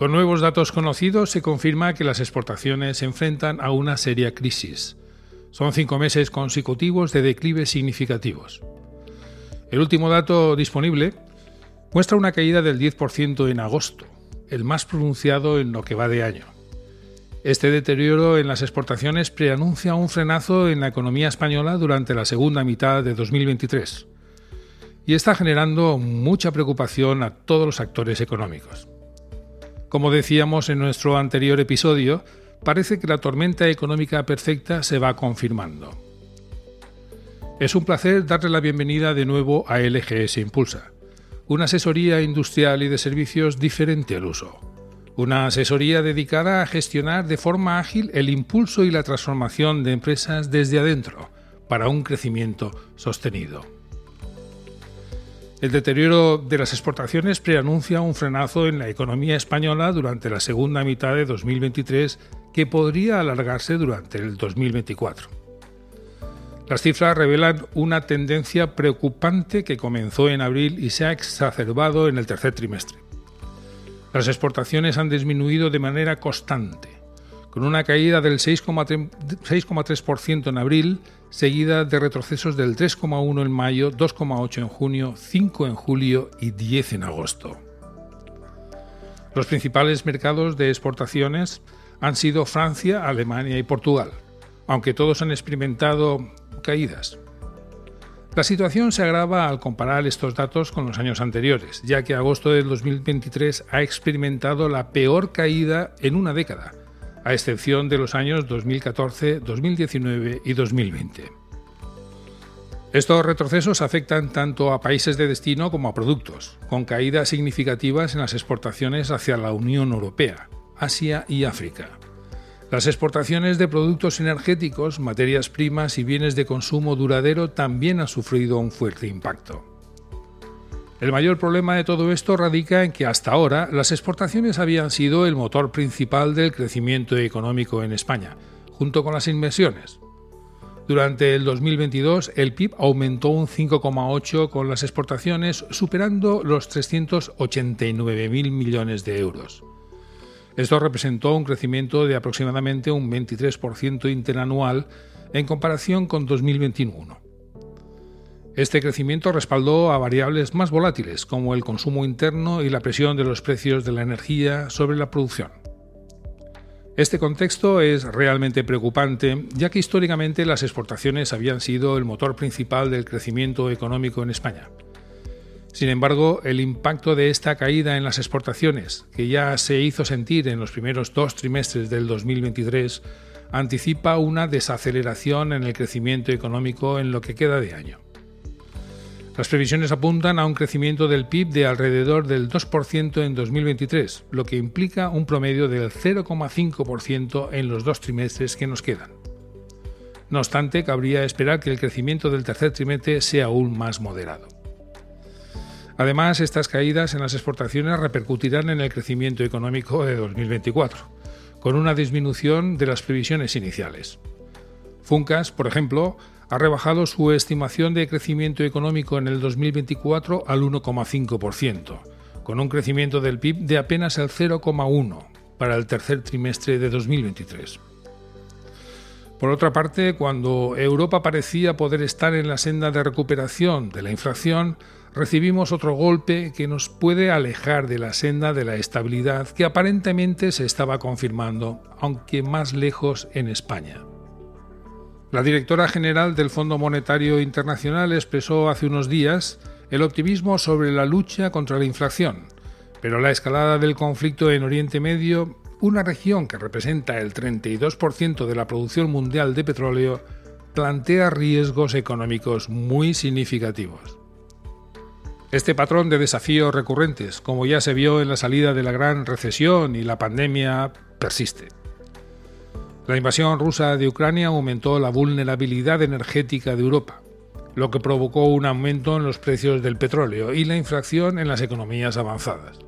Con nuevos datos conocidos se confirma que las exportaciones se enfrentan a una seria crisis. Son cinco meses consecutivos de declives significativos. El último dato disponible muestra una caída del 10% en agosto, el más pronunciado en lo que va de año. Este deterioro en las exportaciones preanuncia un frenazo en la economía española durante la segunda mitad de 2023 y está generando mucha preocupación a todos los actores económicos. Como decíamos en nuestro anterior episodio, parece que la tormenta económica perfecta se va confirmando. Es un placer darle la bienvenida de nuevo a LGS Impulsa, una asesoría industrial y de servicios diferente al uso. Una asesoría dedicada a gestionar de forma ágil el impulso y la transformación de empresas desde adentro para un crecimiento sostenido. El deterioro de las exportaciones preanuncia un frenazo en la economía española durante la segunda mitad de 2023 que podría alargarse durante el 2024. Las cifras revelan una tendencia preocupante que comenzó en abril y se ha exacerbado en el tercer trimestre. Las exportaciones han disminuido de manera constante, con una caída del 6,3% en abril seguida de retrocesos del 3,1 en mayo, 2,8 en junio, 5 en julio y 10 en agosto. Los principales mercados de exportaciones han sido Francia, Alemania y Portugal, aunque todos han experimentado caídas. La situación se agrava al comparar estos datos con los años anteriores, ya que agosto del 2023 ha experimentado la peor caída en una década, a excepción de los años 2014, 2019 y 2020. Estos retrocesos afectan tanto a países de destino como a productos, con caídas significativas en las exportaciones hacia la Unión Europea, Asia y África. Las exportaciones de productos energéticos, materias primas y bienes de consumo duradero también han sufrido un fuerte impacto. El mayor problema de todo esto radica en que hasta ahora las exportaciones habían sido el motor principal del crecimiento económico en España, junto con las inversiones. Durante el 2022 el PIB aumentó un 5,8 con las exportaciones superando los 389.000 millones de euros. Esto representó un crecimiento de aproximadamente un 23% interanual en comparación con 2021. Este crecimiento respaldó a variables más volátiles como el consumo interno y la presión de los precios de la energía sobre la producción. Este contexto es realmente preocupante, ya que históricamente las exportaciones habían sido el motor principal del crecimiento económico en España. Sin embargo, el impacto de esta caída en las exportaciones, que ya se hizo sentir en los primeros dos trimestres del 2023, anticipa una desaceleración en el crecimiento económico en lo que queda de año. Las previsiones apuntan a un crecimiento del PIB de alrededor del 2% en 2023, lo que implica un promedio del 0,5% en los dos trimestres que nos quedan. No obstante, cabría esperar que el crecimiento del tercer trimestre sea aún más moderado. Además, estas caídas en las exportaciones repercutirán en el crecimiento económico de 2024, con una disminución de las previsiones iniciales. Funcas, por ejemplo, ha rebajado su estimación de crecimiento económico en el 2024 al 1,5%, con un crecimiento del PIB de apenas el 0,1% para el tercer trimestre de 2023. Por otra parte, cuando Europa parecía poder estar en la senda de recuperación de la inflación, recibimos otro golpe que nos puede alejar de la senda de la estabilidad que aparentemente se estaba confirmando, aunque más lejos en España. La directora general del Fondo Monetario Internacional expresó hace unos días el optimismo sobre la lucha contra la inflación, pero la escalada del conflicto en Oriente Medio, una región que representa el 32% de la producción mundial de petróleo, plantea riesgos económicos muy significativos. Este patrón de desafíos recurrentes, como ya se vio en la salida de la gran recesión y la pandemia, persiste. La invasión rusa de Ucrania aumentó la vulnerabilidad energética de Europa, lo que provocó un aumento en los precios del petróleo y la inflación en las economías avanzadas.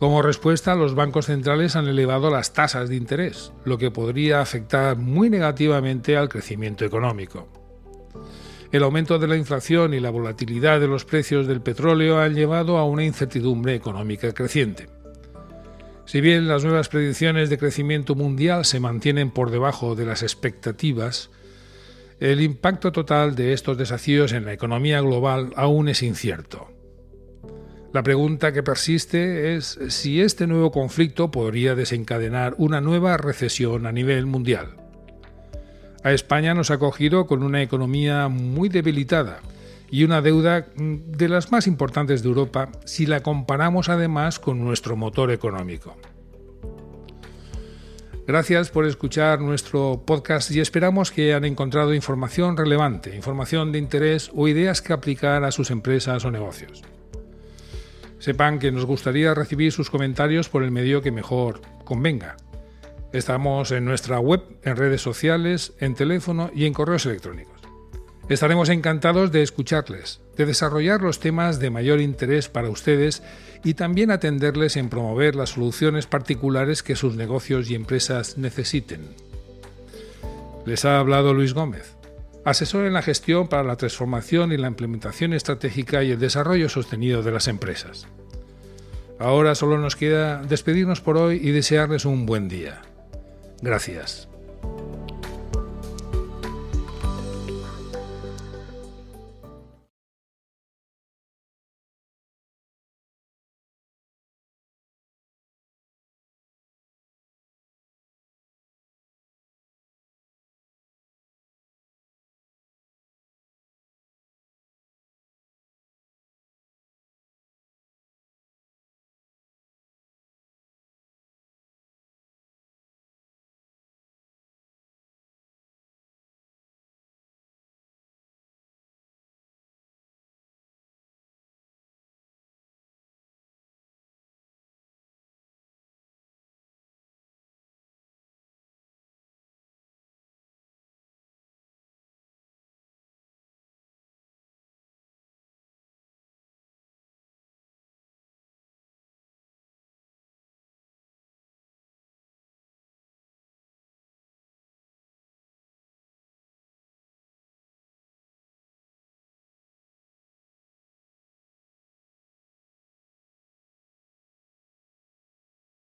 Como respuesta, los bancos centrales han elevado las tasas de interés, lo que podría afectar muy negativamente al crecimiento económico. El aumento de la inflación y la volatilidad de los precios del petróleo han llevado a una incertidumbre económica creciente. Si bien las nuevas predicciones de crecimiento mundial se mantienen por debajo de las expectativas, el impacto total de estos desafíos en la economía global aún es incierto. La pregunta que persiste es si este nuevo conflicto podría desencadenar una nueva recesión a nivel mundial. A España nos ha cogido con una economía muy debilitada y una deuda de las más importantes de Europa si la comparamos además con nuestro motor económico. Gracias por escuchar nuestro podcast y esperamos que hayan encontrado información relevante, información de interés o ideas que aplicar a sus empresas o negocios. Sepan que nos gustaría recibir sus comentarios por el medio que mejor convenga. Estamos en nuestra web, en redes sociales, en teléfono y en correos electrónicos. Estaremos encantados de escucharles, de desarrollar los temas de mayor interés para ustedes y también atenderles en promover las soluciones particulares que sus negocios y empresas necesiten. Les ha hablado Luis Gómez, asesor en la gestión para la transformación y la implementación estratégica y el desarrollo sostenido de las empresas. Ahora solo nos queda despedirnos por hoy y desearles un buen día. Gracias.